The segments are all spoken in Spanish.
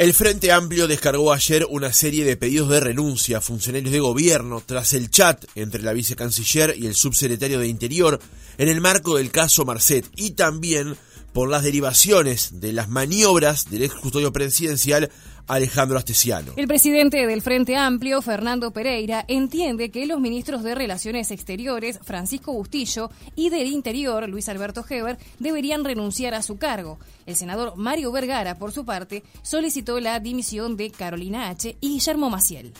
El Frente Amplio descargó ayer una serie de pedidos de renuncia a funcionarios de gobierno tras el chat entre la vicecanciller y el subsecretario de Interior en el marco del caso Marcet y también por las derivaciones de las maniobras del ex custodio presidencial Alejandro Astesiano. El presidente del Frente Amplio, Fernando Pereira, entiende que los ministros de Relaciones Exteriores, Francisco Bustillo, y del Interior, Luis Alberto Heber, deberían renunciar a su cargo. El senador Mario Vergara, por su parte, solicitó la dimisión de Carolina H. y Guillermo Maciel.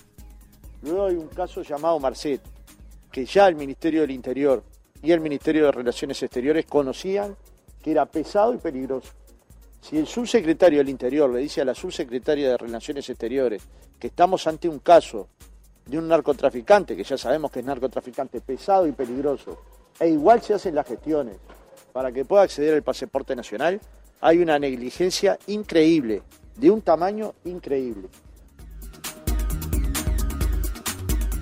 Luego hay un caso llamado Marcet, que ya el Ministerio del Interior y el Ministerio de Relaciones Exteriores conocían que era pesado y peligroso. Si el subsecretario del Interior le dice a la subsecretaria de Relaciones Exteriores que estamos ante un caso de un narcotraficante, que ya sabemos que es narcotraficante pesado y peligroso, e igual se hacen las gestiones para que pueda acceder al pasaporte nacional, hay una negligencia increíble, de un tamaño increíble.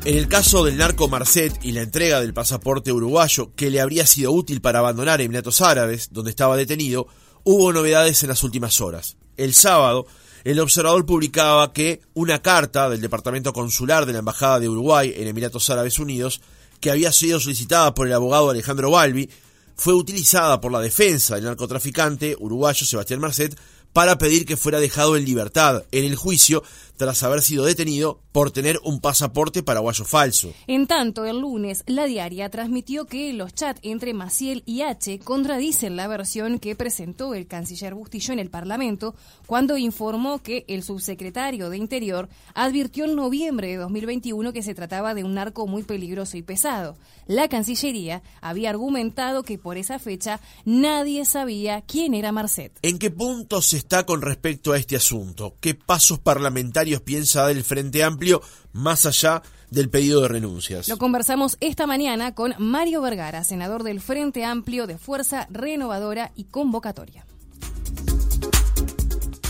En el caso del narco Marcet y la entrega del pasaporte uruguayo que le habría sido útil para abandonar Emiratos Árabes, donde estaba detenido, hubo novedades en las últimas horas. El sábado, el observador publicaba que una carta del Departamento Consular de la Embajada de Uruguay en Emiratos Árabes Unidos, que había sido solicitada por el abogado Alejandro Balbi, fue utilizada por la defensa del narcotraficante uruguayo Sebastián Marcet para pedir que fuera dejado en libertad en el juicio tras haber sido detenido por tener un pasaporte paraguayo falso. En tanto, el lunes, la diaria transmitió que los chats entre Maciel y H contradicen la versión que presentó el canciller Bustillo en el Parlamento cuando informó que el subsecretario de Interior advirtió en noviembre de 2021 que se trataba de un narco muy peligroso y pesado. La Cancillería había argumentado que por esa fecha nadie sabía quién era Marcet. ¿En qué punto se está con respecto a este asunto? ¿Qué pasos parlamentarios piensa del Frente Amplio más allá del pedido de renuncias? Lo conversamos esta mañana con Mario Vergara, senador del Frente Amplio de Fuerza Renovadora y Convocatoria.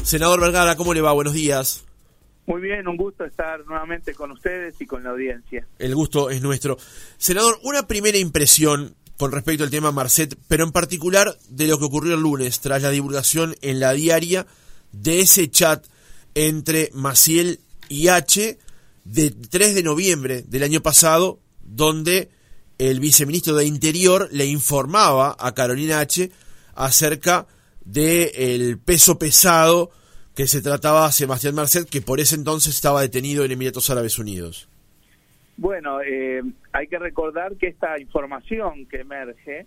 Senador Vergara, ¿cómo le va? Buenos días. Muy bien, un gusto estar nuevamente con ustedes y con la audiencia. El gusto es nuestro. Senador, una primera impresión con respecto al tema Marcet, pero en particular de lo que ocurrió el lunes tras la divulgación en la diaria de ese chat entre Maciel y H de 3 de noviembre del año pasado, donde el viceministro de Interior le informaba a Carolina H acerca del el peso pesado que se trataba a Sebastián Marcet, que por ese entonces estaba detenido en Emiratos Árabes Unidos. Bueno, eh, hay que recordar que esta información que emerge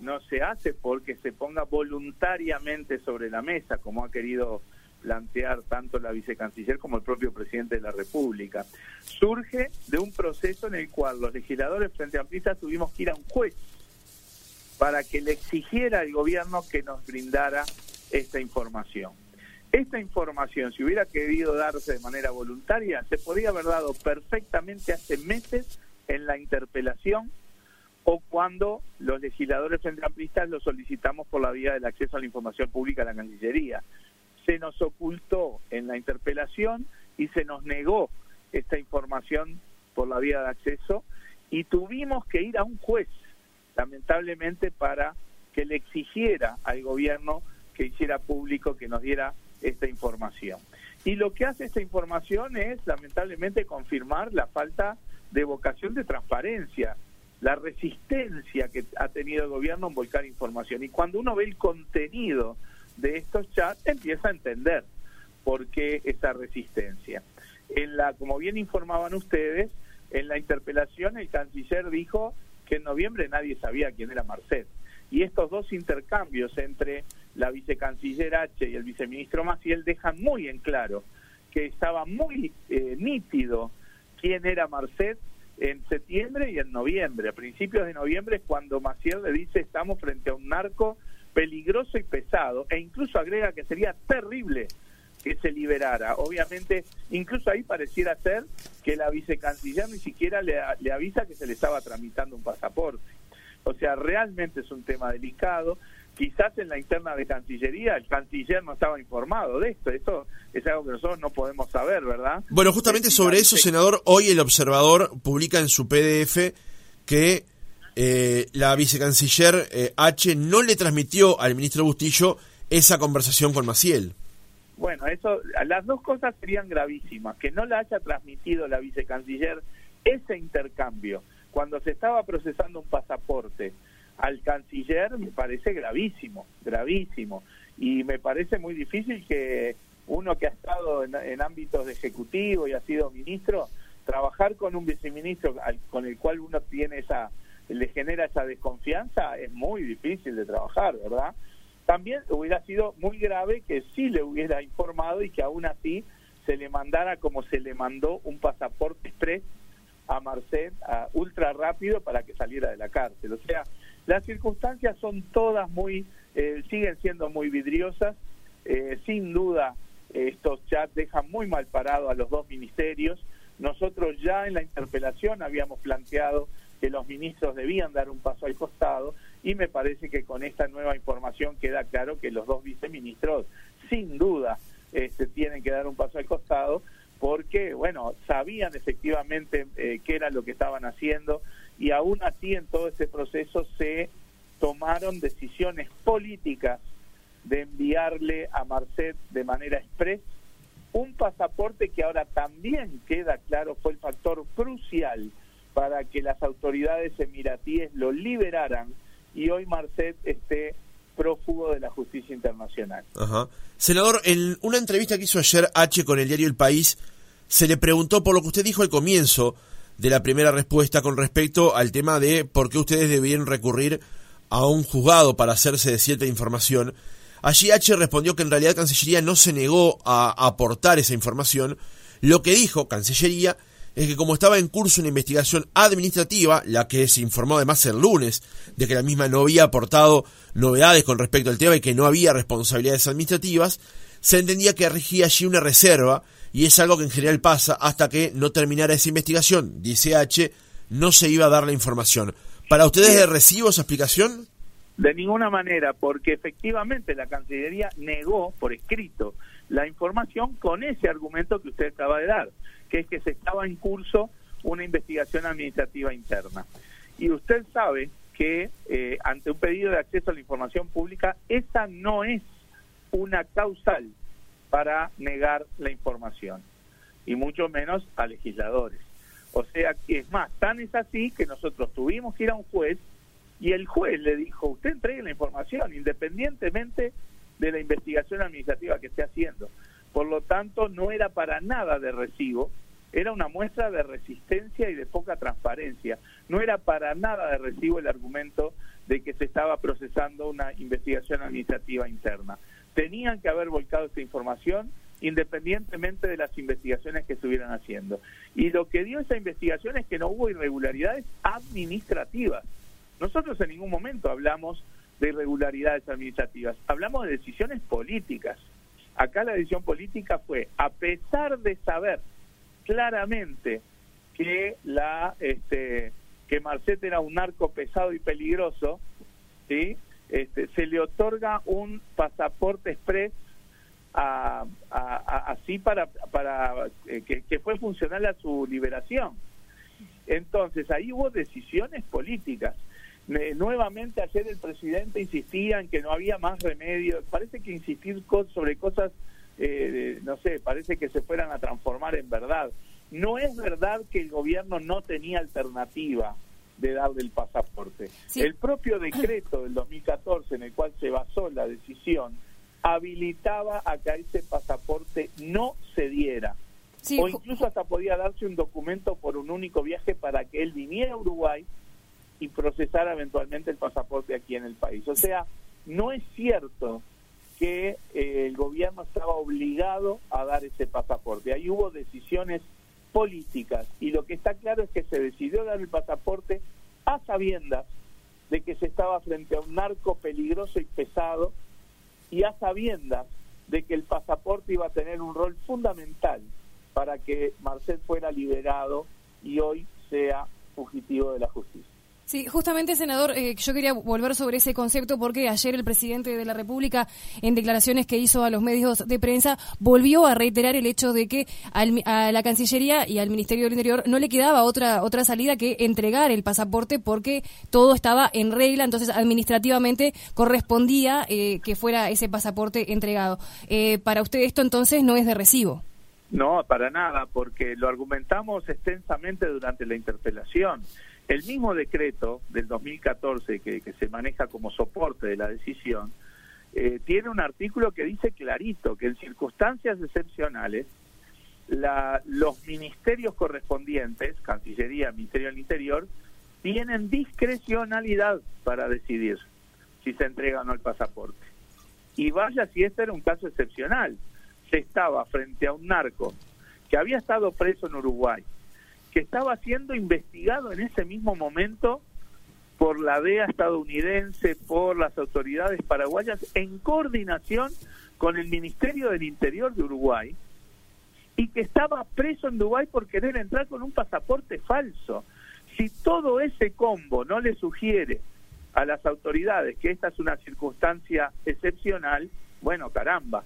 no se hace porque se ponga voluntariamente sobre la mesa, como ha querido plantear tanto la vicecanciller como el propio presidente de la República. Surge de un proceso en el cual los legisladores frente a Amplista tuvimos que ir a un juez para que le exigiera al gobierno que nos brindara esta información. Esta información, si hubiera querido darse de manera voluntaria, se podría haber dado perfectamente hace meses en la interpelación o cuando los legisladores centralistas lo solicitamos por la vía del acceso a la información pública a la Cancillería. Se nos ocultó en la interpelación y se nos negó esta información por la vía de acceso y tuvimos que ir a un juez, lamentablemente, para que le exigiera al gobierno que hiciera público, que nos diera esta información. Y lo que hace esta información es, lamentablemente, confirmar la falta de vocación de transparencia, la resistencia que ha tenido el gobierno en volcar información. Y cuando uno ve el contenido de estos chats, empieza a entender por qué esa resistencia. En la, como bien informaban ustedes, en la interpelación el canciller dijo que en noviembre nadie sabía quién era Marcet. Y estos dos intercambios entre la vicecanciller H y el viceministro Maciel dejan muy en claro que estaba muy eh, nítido quién era Marcet en septiembre y en noviembre. A principios de noviembre es cuando Maciel le dice estamos frente a un narco peligroso y pesado e incluso agrega que sería terrible que se liberara. Obviamente, incluso ahí pareciera ser que la vicecanciller ni siquiera le, le avisa que se le estaba tramitando un pasaporte. O sea, realmente es un tema delicado quizás en la interna de Cancillería el canciller no estaba informado de esto. Esto es algo que nosotros no podemos saber, ¿verdad? Bueno, justamente sobre eso, senador, hoy el observador publica en su PDF que eh, la vicecanciller eh, H no le transmitió al ministro Bustillo esa conversación con Maciel. Bueno, eso, las dos cosas serían gravísimas. Que no la haya transmitido la vicecanciller ese intercambio cuando se estaba procesando un pasaporte al canciller me parece gravísimo, gravísimo. Y me parece muy difícil que uno que ha estado en, ámbitos de ejecutivo y ha sido ministro, trabajar con un viceministro con el cual uno tiene esa, le genera esa desconfianza, es muy difícil de trabajar, ¿verdad? También hubiera sido muy grave que sí le hubiera informado y que aún así se le mandara como se le mandó un pasaporte express a Marcet ultra rápido para que saliera de la cárcel. O sea, las circunstancias son todas muy, eh, siguen siendo muy vidriosas. Eh, sin duda, estos chats dejan muy mal parado a los dos ministerios. Nosotros ya en la interpelación habíamos planteado que los ministros debían dar un paso al costado y me parece que con esta nueva información queda claro que los dos viceministros sin duda este, tienen que dar un paso al costado porque, bueno, sabían efectivamente eh, qué era lo que estaban haciendo y aún así en todo ese proceso se tomaron decisiones políticas de enviarle a Marcet de manera express un pasaporte que ahora también queda claro fue el factor crucial para que las autoridades emiratíes lo liberaran y hoy Marcet esté prófugo de la justicia internacional. Senador, en una entrevista que hizo ayer H con el diario El País, se le preguntó por lo que usted dijo al comienzo de la primera respuesta con respecto al tema de por qué ustedes debían recurrir a un juzgado para hacerse de cierta información. Allí H respondió que en realidad Cancillería no se negó a aportar esa información. Lo que dijo Cancillería es que como estaba en curso una investigación administrativa, la que se informó además el lunes de que la misma no había aportado novedades con respecto al tema y que no había responsabilidades administrativas, se entendía que regía allí una reserva y es algo que en general pasa hasta que no terminara esa investigación, dice H, no se iba a dar la información. ¿Para ustedes es recibo esa explicación? De ninguna manera, porque efectivamente la Cancillería negó por escrito la información con ese argumento que usted acaba de dar que es que se estaba en curso una investigación administrativa interna. Y usted sabe que eh, ante un pedido de acceso a la información pública, esa no es una causal para negar la información, y mucho menos a legisladores. O sea, que es más, tan es así que nosotros tuvimos que ir a un juez y el juez le dijo, usted entregue la información independientemente de la investigación administrativa que esté haciendo. Por lo tanto, no era para nada de recibo, era una muestra de resistencia y de poca transparencia. No era para nada de recibo el argumento de que se estaba procesando una investigación administrativa interna. Tenían que haber volcado esta información independientemente de las investigaciones que estuvieran haciendo. Y lo que dio esa investigación es que no hubo irregularidades administrativas. Nosotros en ningún momento hablamos de irregularidades administrativas, hablamos de decisiones políticas. Acá la decisión política fue, a pesar de saber claramente que la este, que Marcet era un narco pesado y peligroso, ¿sí? Este, se le otorga un pasaporte express así para, para eh, que, que, fue funcional a su liberación. Entonces, ahí hubo decisiones políticas nuevamente ayer el presidente insistía en que no había más remedio. Parece que insistir sobre cosas, eh, no sé, parece que se fueran a transformar en verdad. No es verdad que el gobierno no tenía alternativa de darle el pasaporte. El propio decreto del 2014 en el cual se basó la decisión habilitaba a que ese pasaporte no se diera. O incluso hasta podía darse un documento por un único viaje para que él viniera a Uruguay y procesar eventualmente el pasaporte aquí en el país. O sea, no es cierto que eh, el gobierno estaba obligado a dar ese pasaporte. Ahí hubo decisiones políticas y lo que está claro es que se decidió dar el pasaporte a sabiendas de que se estaba frente a un narco peligroso y pesado y a sabiendas de que el pasaporte iba a tener un rol fundamental para que Marcel fuera liberado y hoy sea fugitivo de la justicia. Sí, justamente, senador, eh, yo quería volver sobre ese concepto porque ayer el presidente de la República, en declaraciones que hizo a los medios de prensa, volvió a reiterar el hecho de que a la Cancillería y al Ministerio del Interior no le quedaba otra otra salida que entregar el pasaporte porque todo estaba en regla, entonces administrativamente correspondía eh, que fuera ese pasaporte entregado. Eh, para usted esto entonces no es de recibo. No, para nada, porque lo argumentamos extensamente durante la interpelación. El mismo decreto del 2014 que, que se maneja como soporte de la decisión eh, tiene un artículo que dice clarito que en circunstancias excepcionales la, los ministerios correspondientes, Cancillería, Ministerio del Interior, tienen discrecionalidad para decidir si se entrega o no el pasaporte. Y vaya si este era un caso excepcional. Se estaba frente a un narco que había estado preso en Uruguay, que estaba siendo investigado en ese mismo momento por la DEA estadounidense, por las autoridades paraguayas, en coordinación con el Ministerio del Interior de Uruguay, y que estaba preso en Dubái por querer entrar con un pasaporte falso. Si todo ese combo no le sugiere a las autoridades que esta es una circunstancia excepcional, bueno, caramba.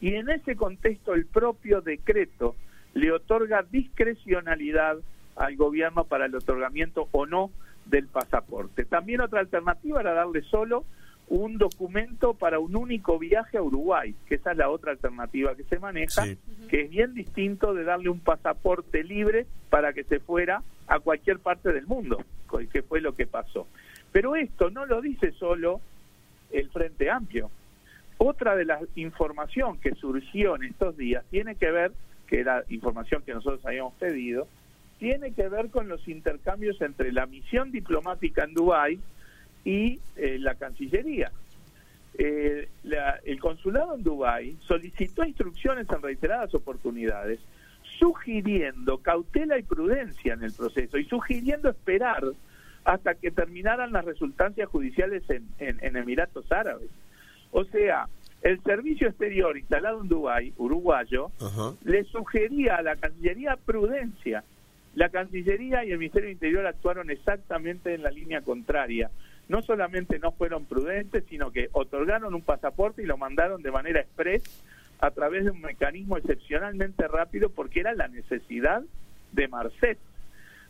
Y en ese contexto el propio decreto le otorga discrecionalidad al gobierno para el otorgamiento o no del pasaporte. También otra alternativa era darle solo un documento para un único viaje a Uruguay, que esa es la otra alternativa que se maneja, que es bien distinto de darle un pasaporte libre para que se fuera a cualquier parte del mundo, que fue lo que pasó. Pero esto no lo dice solo el Frente Amplio. Otra de las información que surgió en estos días tiene que ver que era información que nosotros habíamos pedido, tiene que ver con los intercambios entre la misión diplomática en Dubái y eh, la Cancillería. Eh, el consulado en Dubái solicitó instrucciones en reiteradas oportunidades, sugiriendo cautela y prudencia en el proceso y sugiriendo esperar hasta que terminaran las resultancias judiciales en, en Emiratos Árabes. O sea, el servicio exterior instalado en Dubái, uruguayo, le sugería a la Cancillería prudencia. La Cancillería y el Ministerio del Interior actuaron exactamente en la línea contraria. No solamente no fueron prudentes, sino que otorgaron un pasaporte y lo mandaron de manera express a través de un mecanismo excepcionalmente rápido porque era la necesidad de Marcet.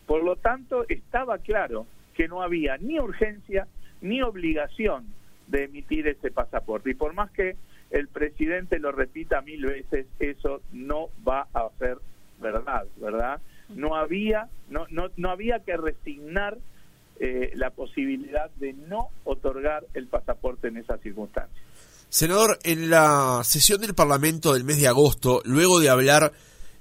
Por lo tanto, estaba claro que no había ni urgencia ni obligación de emitir ese pasaporte. Y por más que el presidente lo repita mil veces, eso no va a ser verdad, ¿verdad? No había, no, no, no había que resignar eh, la posibilidad de no otorgar el pasaporte en esas circunstancias. Senador, en la sesión del Parlamento del mes de agosto, luego de hablar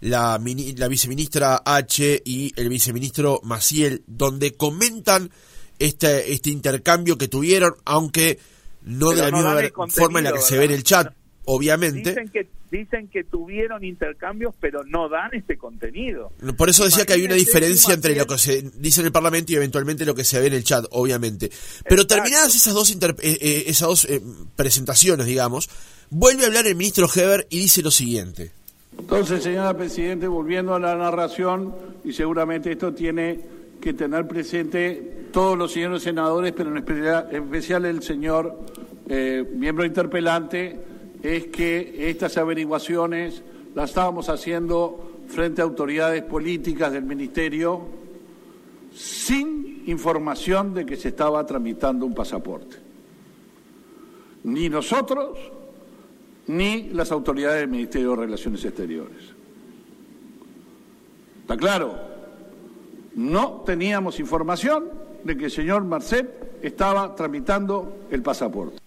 la, la viceministra H y el viceministro Maciel, donde comentan este, este intercambio que tuvieron, aunque no de la misma forma en la que se ve en el chat, obviamente. Dicen que, dicen que tuvieron intercambios, pero no dan este contenido. Por eso decía que hay una diferencia entre lo que se dice en el Parlamento y eventualmente lo que se ve en el chat, obviamente. Pero terminadas esas dos, eh, eh, esas dos eh, presentaciones, digamos, vuelve a hablar el ministro Heber y dice lo siguiente. Entonces, señora Presidente, volviendo a la narración, y seguramente esto tiene que tener presente todos los señores senadores, pero en especial, el señor eh, miembro interpelante, es que estas averiguaciones las estábamos haciendo frente a autoridades políticas del Ministerio sin información de que se estaba tramitando un pasaporte. Ni nosotros, ni las autoridades del Ministerio de Relaciones Exteriores. ¿Está claro? No teníamos información de que el señor Marcet estaba tramitando el pasaporte.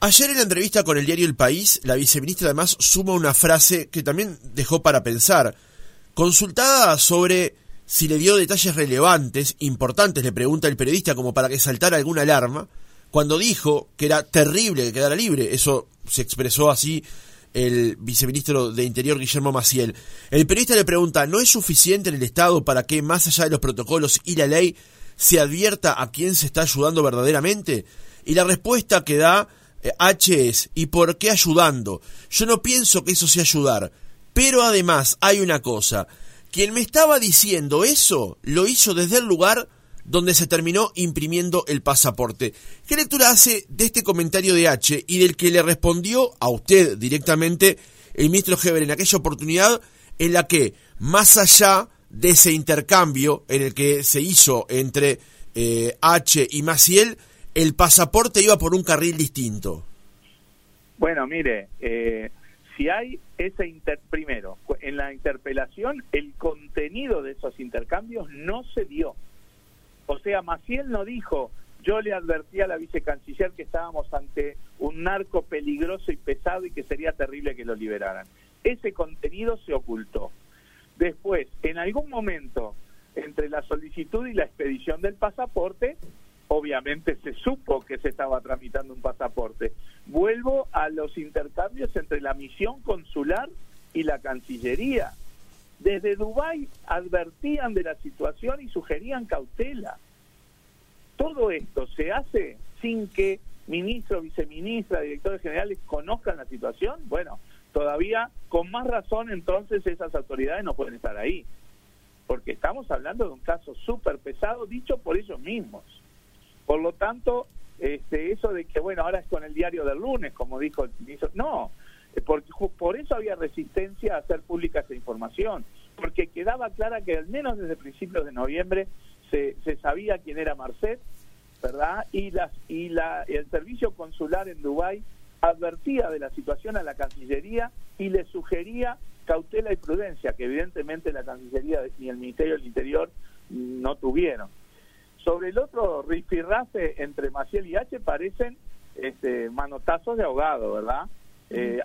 Ayer en la entrevista con el diario El País, la viceministra además suma una frase que también dejó para pensar. Consultada sobre si le dio detalles relevantes, importantes, le pregunta el periodista como para que saltara alguna alarma, cuando dijo que era terrible que quedara libre, eso se expresó así el viceministro de Interior Guillermo Maciel. El periodista le pregunta, ¿no es suficiente en el Estado para que, más allá de los protocolos y la ley, se advierta a quién se está ayudando verdaderamente? Y la respuesta que da eh, H es, ¿y por qué ayudando? Yo no pienso que eso sea ayudar. Pero además hay una cosa, quien me estaba diciendo eso lo hizo desde el lugar donde se terminó imprimiendo el pasaporte. ¿Qué lectura hace de este comentario de H y del que le respondió a usted directamente el ministro Heber en aquella oportunidad en la que, más allá de ese intercambio en el que se hizo entre eh, H y Maciel, el pasaporte iba por un carril distinto? Bueno, mire, eh, si hay ese inter primero, en la interpelación el contenido de esos intercambios no se dio. O sea, Maciel no dijo, yo le advertí a la vicecanciller que estábamos ante un narco peligroso y pesado y que sería terrible que lo liberaran. Ese contenido se ocultó. Después, en algún momento, entre la solicitud y la expedición del pasaporte, obviamente se supo que se estaba tramitando un pasaporte. Vuelvo a los intercambios entre la misión consular y la Cancillería. Desde Dubái advertían de la situación y sugerían cautela. Todo esto se hace sin que ministro, viceministra, directores generales conozcan la situación. Bueno, todavía con más razón entonces esas autoridades no pueden estar ahí. Porque estamos hablando de un caso súper pesado dicho por ellos mismos. Por lo tanto, este, eso de que, bueno, ahora es con el diario del lunes, como dijo el ministro, no, eh, porque por eso había resistencia a hacer pública esa información, porque quedaba clara que al menos desde principios de noviembre se, se sabía quién era Marcet, ¿verdad? Y, las, y la, el servicio consular en Dubái advertía de la situación a la Cancillería y le sugería cautela y prudencia, que evidentemente la Cancillería ni el Ministerio del Interior no tuvieron. Sobre el otro rifirrafe entre Maciel y H parecen este, manotazos de ahogado, ¿verdad? Eh,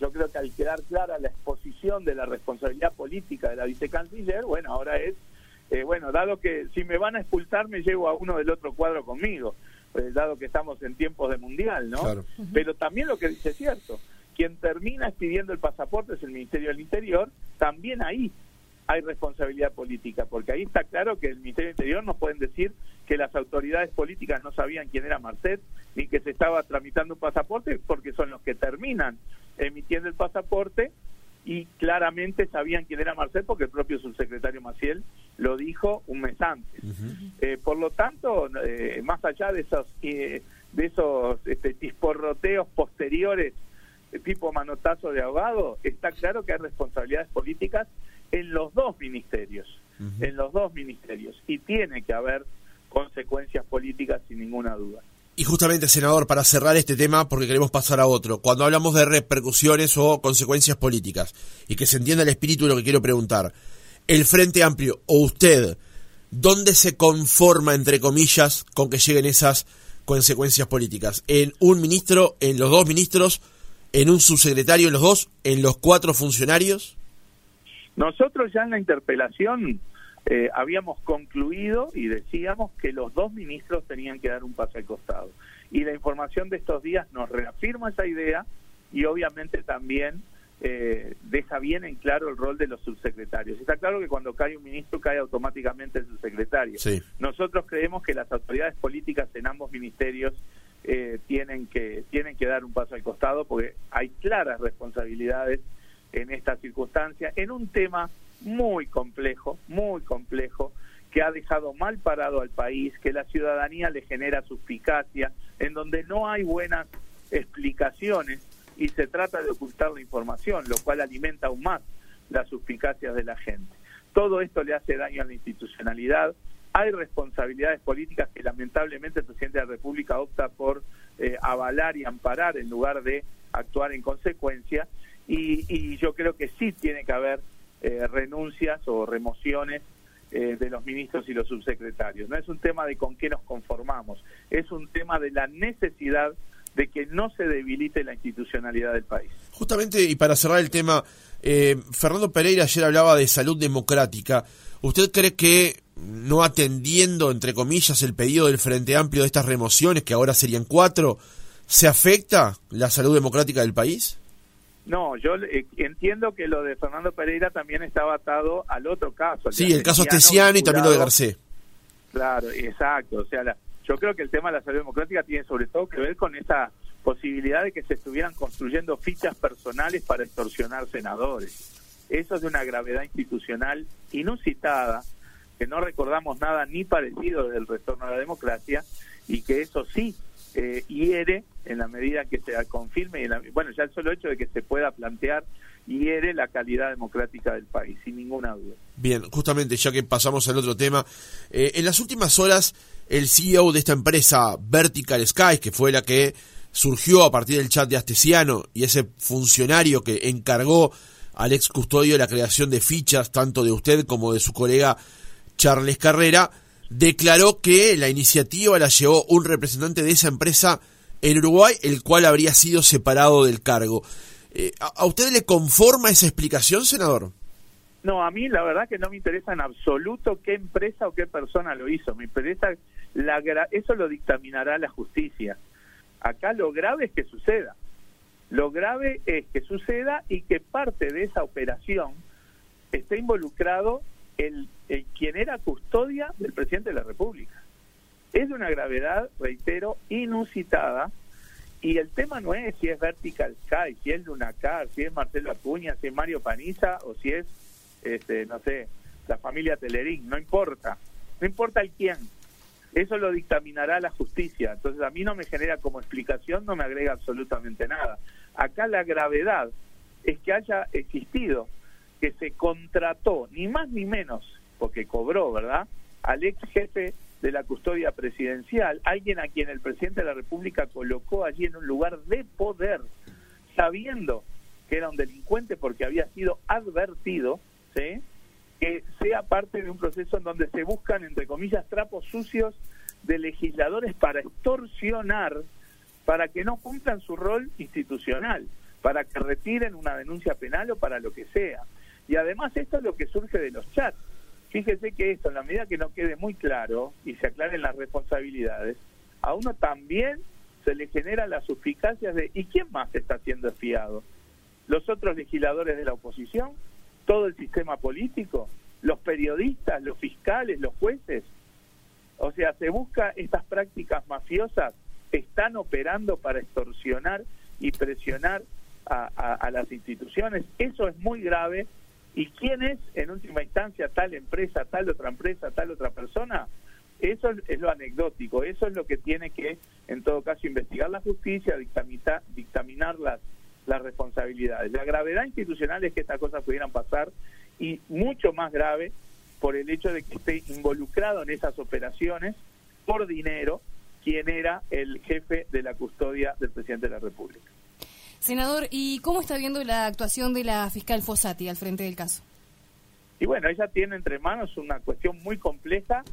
yo creo que al quedar clara la exposición de la responsabilidad política de la vicecanciller, bueno, ahora es, eh, bueno, dado que si me van a expulsar me llevo a uno del otro cuadro conmigo, pues, dado que estamos en tiempos de mundial, ¿no? Pero también lo que dice es cierto, quien termina expidiendo el pasaporte es el Ministerio del Interior, también ahí hay responsabilidad política, porque ahí está claro que el Ministerio del Interior no pueden decir que las autoridades políticas no sabían quién era Marcet ni que se estaba tramitando un pasaporte, porque son los que terminan emitiendo el pasaporte y claramente sabían quién era Marcet porque el propio subsecretario Maciel lo dijo un mes antes. Eh, por lo tanto, eh, más allá de esos eh, de esos este, tisporroteos posteriores tipo manotazo de ahogado, está claro que hay responsabilidades políticas en los dos ministerios, en los dos ministerios, y tiene que haber consecuencias políticas sin ninguna duda. Y justamente, senador, para cerrar este tema, porque queremos pasar a otro, cuando hablamos de repercusiones o consecuencias políticas, y que se entienda el espíritu de lo que quiero preguntar, el Frente Amplio o usted, ¿dónde se conforma, entre comillas, con que lleguen esas consecuencias políticas? ¿En un ministro, en los dos ministros, en un subsecretario, en los dos, en los cuatro funcionarios? Nosotros ya en la interpelación eh, habíamos concluido y decíamos que los dos ministros tenían que dar un paso al costado. Y la información de estos días nos reafirma esa idea y obviamente también eh, deja bien en claro el rol de los subsecretarios. Está claro que cuando cae un ministro cae automáticamente el subsecretario. Nosotros creemos que las autoridades políticas en ambos ministerios eh, tienen que tienen que dar un paso al costado porque hay claras responsabilidades en esta circunstancia, en un tema muy complejo, muy complejo, que ha dejado mal parado al país, que la ciudadanía le genera suspicacia, en donde no hay buenas explicaciones y se trata de ocultar la información, lo cual alimenta aún más las suspicacias de la gente. Todo esto le hace daño a la institucionalidad. Hay responsabilidades políticas que lamentablemente el presidente de la República opta por eh, avalar y amparar en lugar de actuar en consecuencia y, yo creo que sí tiene que haber eh, renuncias o remociones eh, de los ministros y los subsecretarios. No es un tema de con qué nos conformamos, es un tema de la necesidad de que no se debilite la institucionalidad del país. Justamente, y para cerrar el tema, eh, Fernando Pereira ayer hablaba de salud democrática. ¿Usted cree que no atendiendo, entre comillas, el pedido del Frente Amplio de estas remociones, que ahora serían cuatro, se afecta la salud democrática del país? No, yo eh, entiendo que lo de Fernando Pereira también estaba atado al otro caso. sí, el caso Tesiano y también lo de Garcés. Claro, exacto. O sea, yo creo que el tema de la salud democrática tiene sobre todo que ver con esa posibilidad de que se estuvieran construyendo fichas personales para extorsionar senadores. Eso es de una gravedad institucional inusitada que no recordamos nada ni parecido del retorno a la democracia y que eso sí eh, hiere en la medida que se confirme, y bueno, ya el solo hecho de que se pueda plantear hiere la calidad democrática del país, sin ninguna duda. Bien, justamente ya que pasamos al otro tema, eh, en las últimas horas el CEO de esta empresa Vertical Sky, que fue la que surgió a partir del chat de Astesiano y ese funcionario que encargó al ex custodio la creación de fichas tanto de usted como de su colega Charles Carrera, declaró que la iniciativa la llevó un representante de esa empresa en Uruguay, el cual habría sido separado del cargo. Eh, ¿A usted le conforma esa explicación, senador? No, a mí la verdad que no me interesa en absoluto qué empresa o qué persona lo hizo. Me interesa, la, eso lo dictaminará la justicia. Acá lo grave es que suceda. Lo grave es que suceda y que parte de esa operación esté involucrado el, el quien era custodia del presidente de la República. Es de una gravedad, reitero, inusitada. Y el tema no es si es Vertical Sky, si es Lunacar, si es Marcelo Acuña, si es Mario Paniza o si es, este, no sé, la familia Telerín. No importa. No importa el quién. Eso lo dictaminará la justicia. Entonces a mí no me genera como explicación, no me agrega absolutamente nada. Acá la gravedad es que haya existido, que se contrató, ni más ni menos, porque cobró, ¿verdad? Al ex jefe de la custodia presidencial, alguien a quien el presidente de la República colocó allí en un lugar de poder, sabiendo que era un delincuente porque había sido advertido, ¿sí? que sea parte de un proceso en donde se buscan, entre comillas, trapos sucios de legisladores para extorsionar, para que no cumplan su rol institucional, para que retiren una denuncia penal o para lo que sea. Y además esto es lo que surge de los chats. Fíjese que esto, en la medida que no quede muy claro y se aclaren las responsabilidades, a uno también se le genera las suficacias de ¿y quién más está siendo espiado? ¿Los otros legisladores de la oposición? todo el sistema político, los periodistas, los fiscales, los jueces. O sea, se busca estas prácticas mafiosas, están operando para extorsionar y presionar a, las instituciones. Eso es muy grave. ¿Y quién es, en última instancia, tal empresa, tal otra empresa, tal otra persona? Eso es lo anecdótico, eso es lo que tiene que, en todo caso, investigar la justicia, dictaminar, dictaminar las, las responsabilidades. La gravedad institucional es que estas cosas pudieran pasar y mucho más grave por el hecho de que esté involucrado en esas operaciones por dinero quien era el jefe de la custodia del presidente de la República. Senador, ¿y cómo está viendo la actuación de la fiscal Fossati al frente del caso? Y bueno, ella tiene entre manos una cuestión muy compleja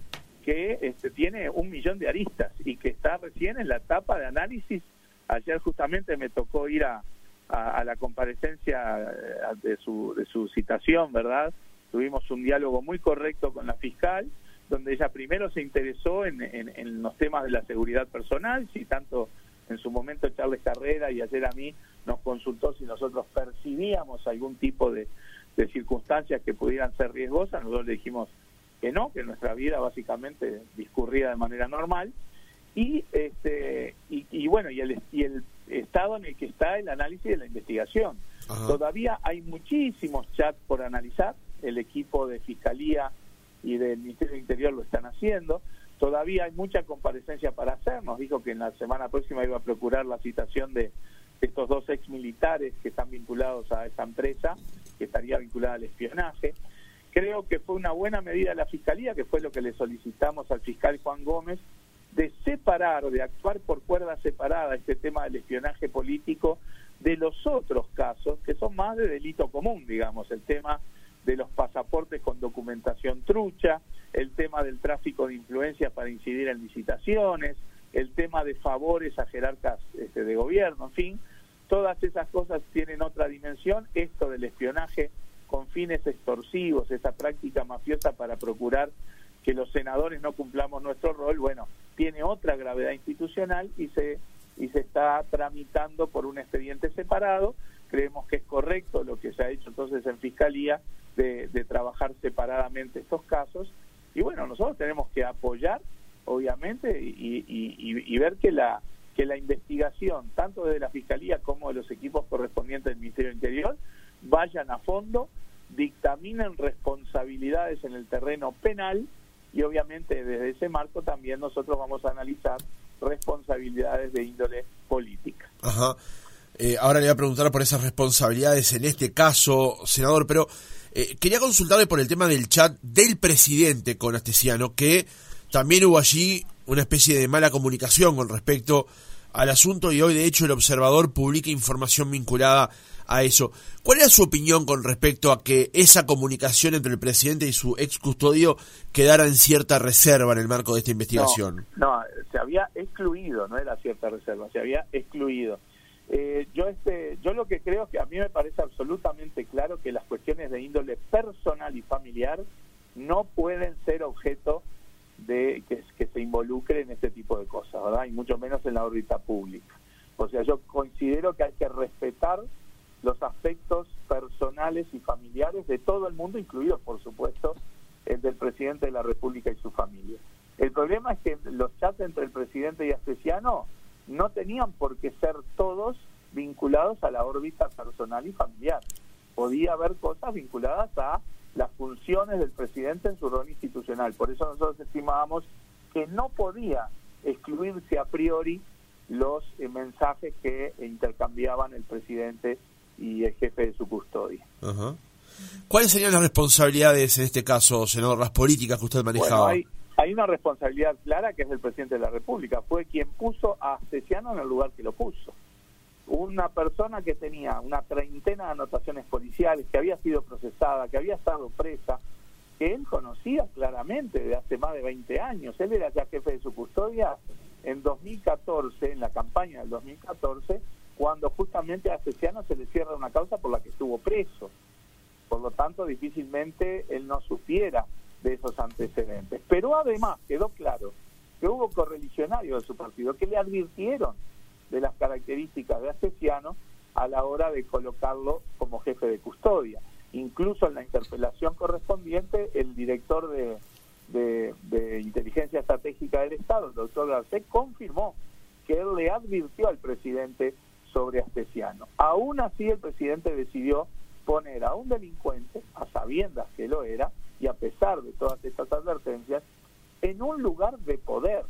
que este, tiene un millón de aristas y que está recién en la etapa de análisis. Ayer justamente me tocó ir a, a, la comparecencia eh, de su, de su citación, ¿verdad? Tuvimos un diálogo muy correcto con la fiscal, donde ella primero se interesó en, en, los temas de la seguridad personal, si tanto en su momento Charles Carrera y ayer a mí nos consultó si nosotros percibíamos algún tipo de, de circunstancias que pudieran ser riesgosas, nosotros le dijimos que no, que nuestra vida básicamente discurría de manera normal. Y este y, y bueno y el, y el estado en el que está el análisis de la investigación. Todavía hay muchísimos chats por analizar, el equipo de Fiscalía y del Ministerio del Interior lo están haciendo, todavía hay mucha comparecencia para hacer, nos dijo que en la semana próxima iba a procurar la citación de estos dos ex militares que están vinculados a esta empresa, que estaría vinculada al espionaje. Creo que fue una buena medida de la Fiscalía, que fue lo que le solicitamos al fiscal Juan Gómez, de separar, de actuar por cuerda separada este tema del espionaje político de los otros casos que son más de delito común, digamos, el tema de los pasaportes con documentación trucha, el tema del tráfico de influencias para incidir en licitaciones, el tema de favores a jerarcas este, de gobierno, en fin, todas esas cosas tienen otra dimensión. Esto del espionaje con fines extorsivos, esa práctica mafiosa para procurar que los senadores no cumplamos nuestro rol, bueno, tiene otra gravedad institucional y se y se está tramitando por un expediente separado. Creemos que es correcto lo que se ha hecho entonces en Fiscalía de, trabajar separadamente estos casos. Y bueno, nosotros tenemos que apoyar, obviamente, y, ver que la, que la investigación, tanto de la Fiscalía como de los equipos correspondientes del Ministerio del Interior, vayan a fondo, dictaminen responsabilidades en el terreno penal y obviamente desde ese marco también nosotros vamos a analizar responsabilidades de índole política. Ajá. Eh, ahora le voy a preguntar por esas responsabilidades en este caso, senador, pero eh, quería consultarle por el tema del chat del presidente con Astesiano, que también hubo allí una especie de mala comunicación con respecto al asunto y hoy de hecho el observador publica información vinculada a eso. ¿Cuál era su opinión con respecto a que esa comunicación entre el presidente y su ex custodio quedara en cierta reserva en el marco de esta investigación? No, se había excluido, no era cierta reserva, se había excluido. Eh, yo este, yo lo que creo es que a mí me parece absolutamente claro que las cuestiones de índole personal y familiar no pueden ser objeto de que, que se involucre en este tipo de cosas, ¿verdad? Y mucho menos en la órbita pública. O sea, yo considero que hay que respetar los aspectos personales y familiares de todo el mundo, incluidos, por supuesto, el del presidente de la República y su familia. El problema es que los chats entre el presidente y Astesiano no tenían por qué ser todos vinculados a la órbita personal y familiar. Podía haber cosas vinculadas a las funciones del presidente en su rol institucional. Por eso nosotros estimábamos que no podía excluirse a priori los eh, mensajes que intercambiaban el presidente y el jefe de su custodia. ¿Cuáles serían las responsabilidades en este caso, senador, las políticas que usted manejaba? hay, hay, una responsabilidad clara que es el presidente de la República. Fue quien puso a Cesiano en el lugar que lo puso. Una persona que tenía una treintena de anotaciones policiales, que había sido procesada, que había estado presa, que él conocía claramente de hace más de 20 años. Él era ya jefe de su custodia en 2014, en la campaña del 2014, cuando justamente a Asesiano se le cierra una causa por la que estuvo preso. Por lo tanto, difícilmente él no supiera de esos antecedentes. Pero además quedó claro que hubo correligionarios de su partido que le advirtieron de las características de Asesiano a la hora de colocarlo como jefe de custodia. Incluso en la interpelación correspondiente, el director de, de, Inteligencia Estratégica del Estado, el doctor Garcés, confirmó que él le advirtió al presidente sobre Astesiano. Aún así el presidente decidió poner a un delincuente, a sabiendas que lo era, y a pesar de todas estas advertencias, en un lugar de poder,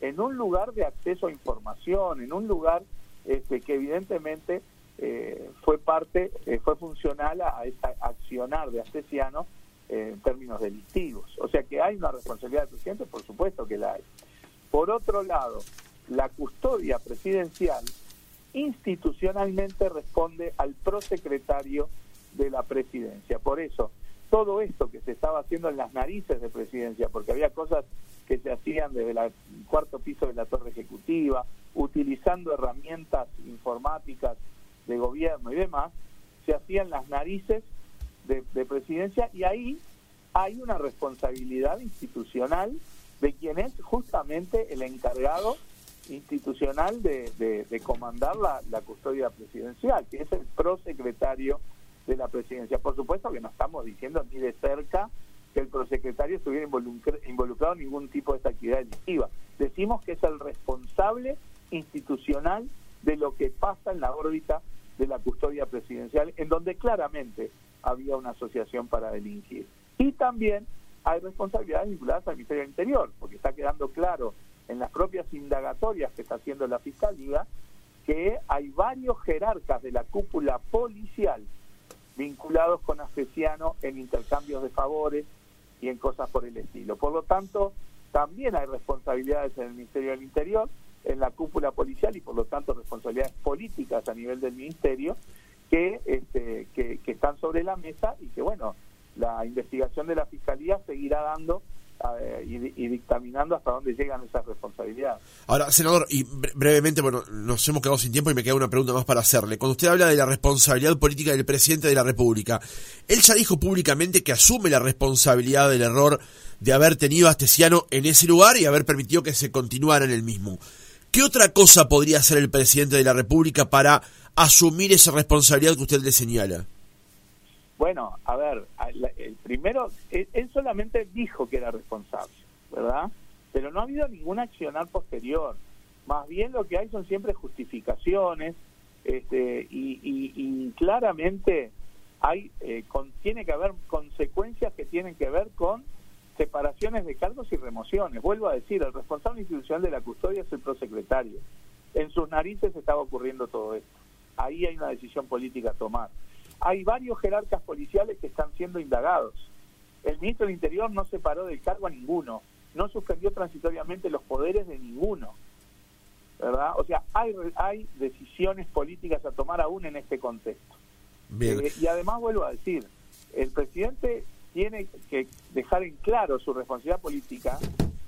en un lugar de acceso a información, en un lugar este, que evidentemente eh, fue parte, eh, fue funcional a, ese accionar de Astesiano eh, en términos delictivos. O sea que hay una responsabilidad del presidente, por supuesto que la hay. Por otro lado, la custodia presidencial institucionalmente responde al prosecretario de la presidencia. Por eso, todo esto que se estaba haciendo en las narices de presidencia, porque había cosas que se hacían desde el cuarto piso de la torre ejecutiva, utilizando herramientas informáticas de gobierno y demás, se hacían las narices de, de presidencia y ahí hay una responsabilidad institucional de quien es justamente el encargado institucional de, comandar la, custodia presidencial, que es el prosecretario de la presidencia. Por supuesto que no estamos diciendo ni de cerca que el prosecretario estuviera involucrado en ningún tipo de esta actividad delictiva. Decimos que es el responsable institucional de lo que pasa en la órbita de la custodia presidencial, en donde claramente había una asociación para delinquir. Y también hay responsabilidades vinculadas al Ministerio del Interior, porque está quedando claro en las propias indagatorias que está haciendo la Fiscalía que hay varios jerarcas de la cúpula policial vinculados con Asesiano en intercambios de favores y en cosas por el estilo. Por lo tanto, también hay responsabilidades en el Ministerio del Interior, en la cúpula policial y por lo tanto responsabilidades políticas a nivel del Ministerio que, este, que, que están sobre la mesa y que, bueno, la investigación de la Fiscalía seguirá dando y, dictaminando hasta dónde llegan esas responsabilidades. Ahora, senador, y brevemente, bueno, nos hemos quedado sin tiempo y me queda una pregunta más para hacerle. Cuando usted habla de la responsabilidad política del presidente de la República, él ya dijo públicamente que asume la responsabilidad del error de haber tenido a Astesiano en ese lugar y haber permitido que se continuara en el mismo. ¿Qué otra cosa podría hacer el presidente de la República para asumir esa responsabilidad que usted le señala? Bueno, a ver, primero, él, solamente dijo que era responsable, ¿verdad? Pero no ha habido ningún accionar posterior. Más bien lo que hay son siempre justificaciones este, y, claramente hay eh, tiene que haber consecuencias que tienen que ver con separaciones de cargos y remociones. Vuelvo a decir, el responsable institucional de la custodia es el prosecretario. En sus narices estaba ocurriendo todo esto. Ahí hay una decisión política a tomar. Hay varios jerarcas policiales que están siendo indagados. El ministro del Interior no separó del cargo a ninguno, no suspendió transitoriamente los poderes de ninguno. ¿Verdad? O sea, hay, hay decisiones políticas a tomar aún en este contexto. Eh, y además vuelvo a decir, el presidente tiene que dejar en claro su responsabilidad política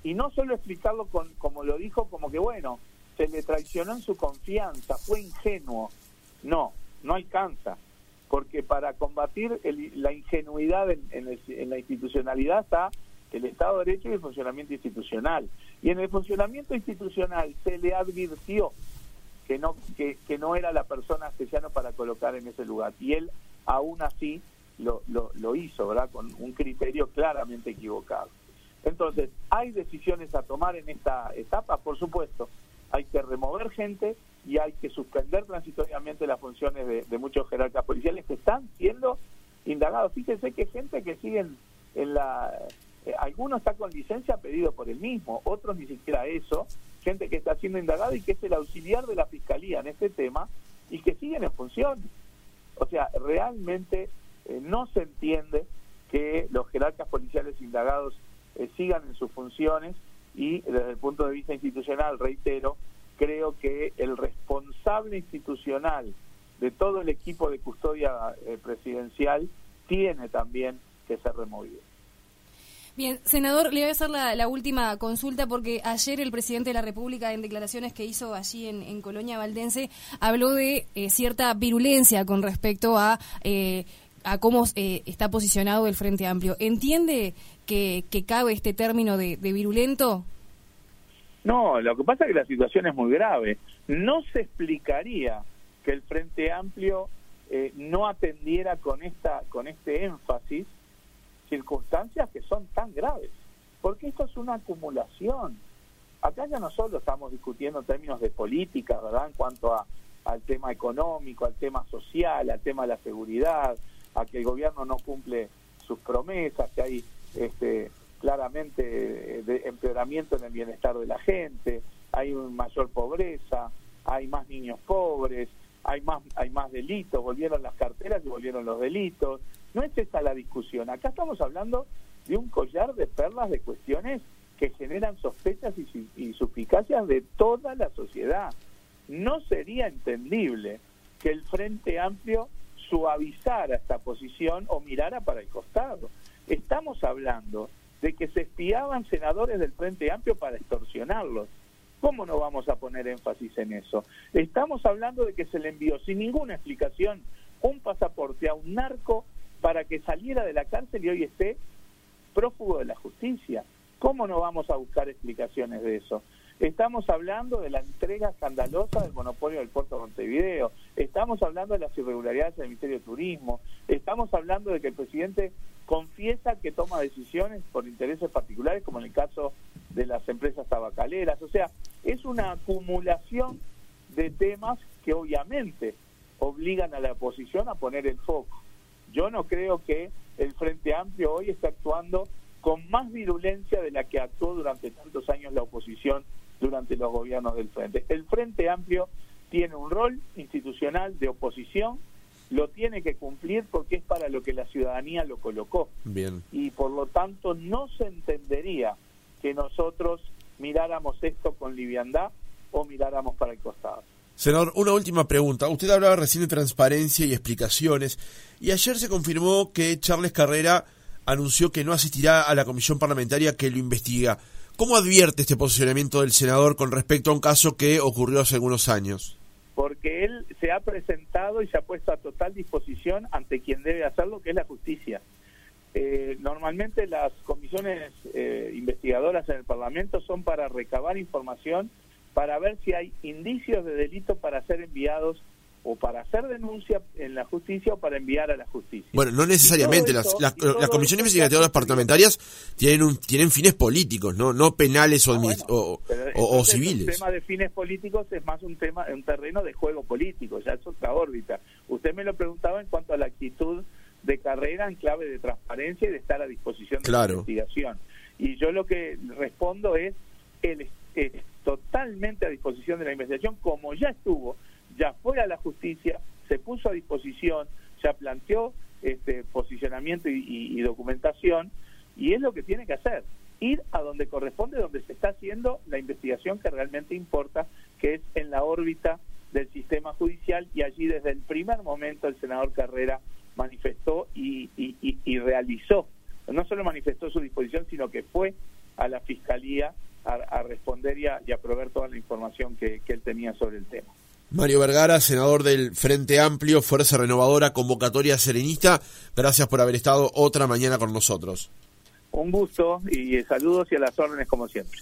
y no solo explicarlo con, como lo dijo, como que bueno, se le traicionó en su confianza, fue ingenuo. No, no alcanza, porque para combatir la ingenuidad en, la institucionalidad está el Estado de Derecho y el funcionamiento institucional. Y en el funcionamiento institucional se le advirtió que no, que, que no era la persona especial para colocar en ese lugar. Y él aún así lo, lo, hizo, ¿verdad? Con un criterio claramente equivocado. Entonces, ¿hay decisiones a tomar en esta etapa? Por supuesto. Hay que remover gente y hay que suspender transitoriamente las funciones de, muchos jerarcas policiales que están siendo indagados. Fíjense que gente que siguen en la... Eh, algunos está con licencia pedido por el mismo, otros ni siquiera eso, gente que está siendo indagada y que es el auxiliar de la Fiscalía en este tema y que siguen en función. O sea, realmente eh, no se entiende que los jerarcas policiales indagados eh, sigan en sus funciones y desde el punto de vista institucional, reitero, creo que el responsable institucional de todo el equipo de custodia eh, presidencial tiene también que ser removido. Bien, senador, le voy a hacer la, última consulta porque ayer el presidente de la República, en declaraciones que hizo allí en, Colonia Valdense, habló de cierta virulencia con respecto a a cómo eh, está posicionado el Frente Amplio. ¿Entiende que, cabe este término de, virulento? No, lo que pasa es que la situación es muy grave. No se explicaría que el Frente Amplio eh, no atendiera con esta con este énfasis circunstancias que son tan graves, porque esto es una acumulación. Acá ya no solo estamos discutiendo en términos de política, ¿verdad? En cuanto a, al tema económico, al tema social, al tema de la seguridad, a que el gobierno no cumple sus promesas, que hay este, claramente eh, de empeoramiento en el bienestar de la gente, hay mayor pobreza, hay más niños pobres, hay más hay más delitos, volvieron las carteras y volvieron los delitos. No es esta la discusión. Acá estamos hablando de un collar de perlas de cuestiones que generan sospechas y, y suspicacias de toda la sociedad. No sería entendible que el Frente Amplio suavizara esta posición o mirara para el costado. Estamos hablando de que se espiaban senadores del Frente Amplio para extorsionarlos. ¿Cómo no vamos a poner énfasis en eso? Estamos hablando de que se le envió sin ninguna explicación un pasaporte a un narco para que saliera de la cárcel y hoy esté prófugo de la justicia. ¿Cómo no vamos a buscar explicaciones de eso? Estamos hablando de la entrega escandalosa del monopolio del puerto de Montevideo. Estamos hablando de las irregularidades del Ministerio de Turismo. Estamos hablando de que el presidente confiesa que toma decisiones por intereses particulares, como en el caso de las empresas tabacaleras. O sea, es una acumulación de temas que obviamente obligan a la oposición a poner el foco. Yo no creo que el Frente Amplio hoy esté actuando con más virulencia de la que actuó durante tantos años la oposición durante los gobiernos del Frente. El Frente Amplio tiene un rol institucional de oposición, lo tiene que cumplir porque es para lo que la ciudadanía lo colocó. Bien. Y por lo tanto no se entendería que nosotros miráramos esto con liviandad o miráramos para el costado. Senador, una última pregunta. Usted hablaba recién de transparencia y explicaciones, y ayer se confirmó que Charles Carrera anunció que no asistirá a la comisión parlamentaria que lo investiga. ¿Cómo advierte este posicionamiento del senador con respecto a un caso que ocurrió hace algunos años? Porque él se ha presentado y se ha puesto a total disposición ante quien debe hacerlo, que es la justicia. Eh, normalmente las comisiones eh, investigadoras en el Parlamento son para recabar información, para ver si hay indicios de delito para ser enviados o para hacer denuncia en la justicia o para enviar a la justicia. Bueno, no necesariamente. las, las, comisiones investigativas parlamentarias tienen un, tienen fines políticos, no no penales o, ah, o, civiles. El tema de fines políticos es más un tema un terreno de juego político, ya es otra órbita. Usted me lo preguntaba en cuanto a la actitud de carrera en clave de transparencia y de estar a disposición de la investigación. Y yo lo que respondo es, él es totalmente a disposición de la investigación, como ya estuvo, ya fue a la justicia, se puso a disposición, ya planteó este posicionamiento y, documentación, y es lo que tiene que hacer, ir a donde corresponde, donde se está haciendo la investigación que realmente importa, que es en la órbita del sistema judicial, y allí desde el primer momento el senador Carrera manifestó y, realizó, no solo manifestó su disposición, sino que fue a la Fiscalía a, responder y a, proveer toda la información que él tenía sobre el tema. Mario Vergara, senador del Frente Amplio, Fuerza Renovadora, Convocatoria Serenista, gracias por haber estado otra mañana con nosotros. Un gusto y saludos y a las órdenes como siempre.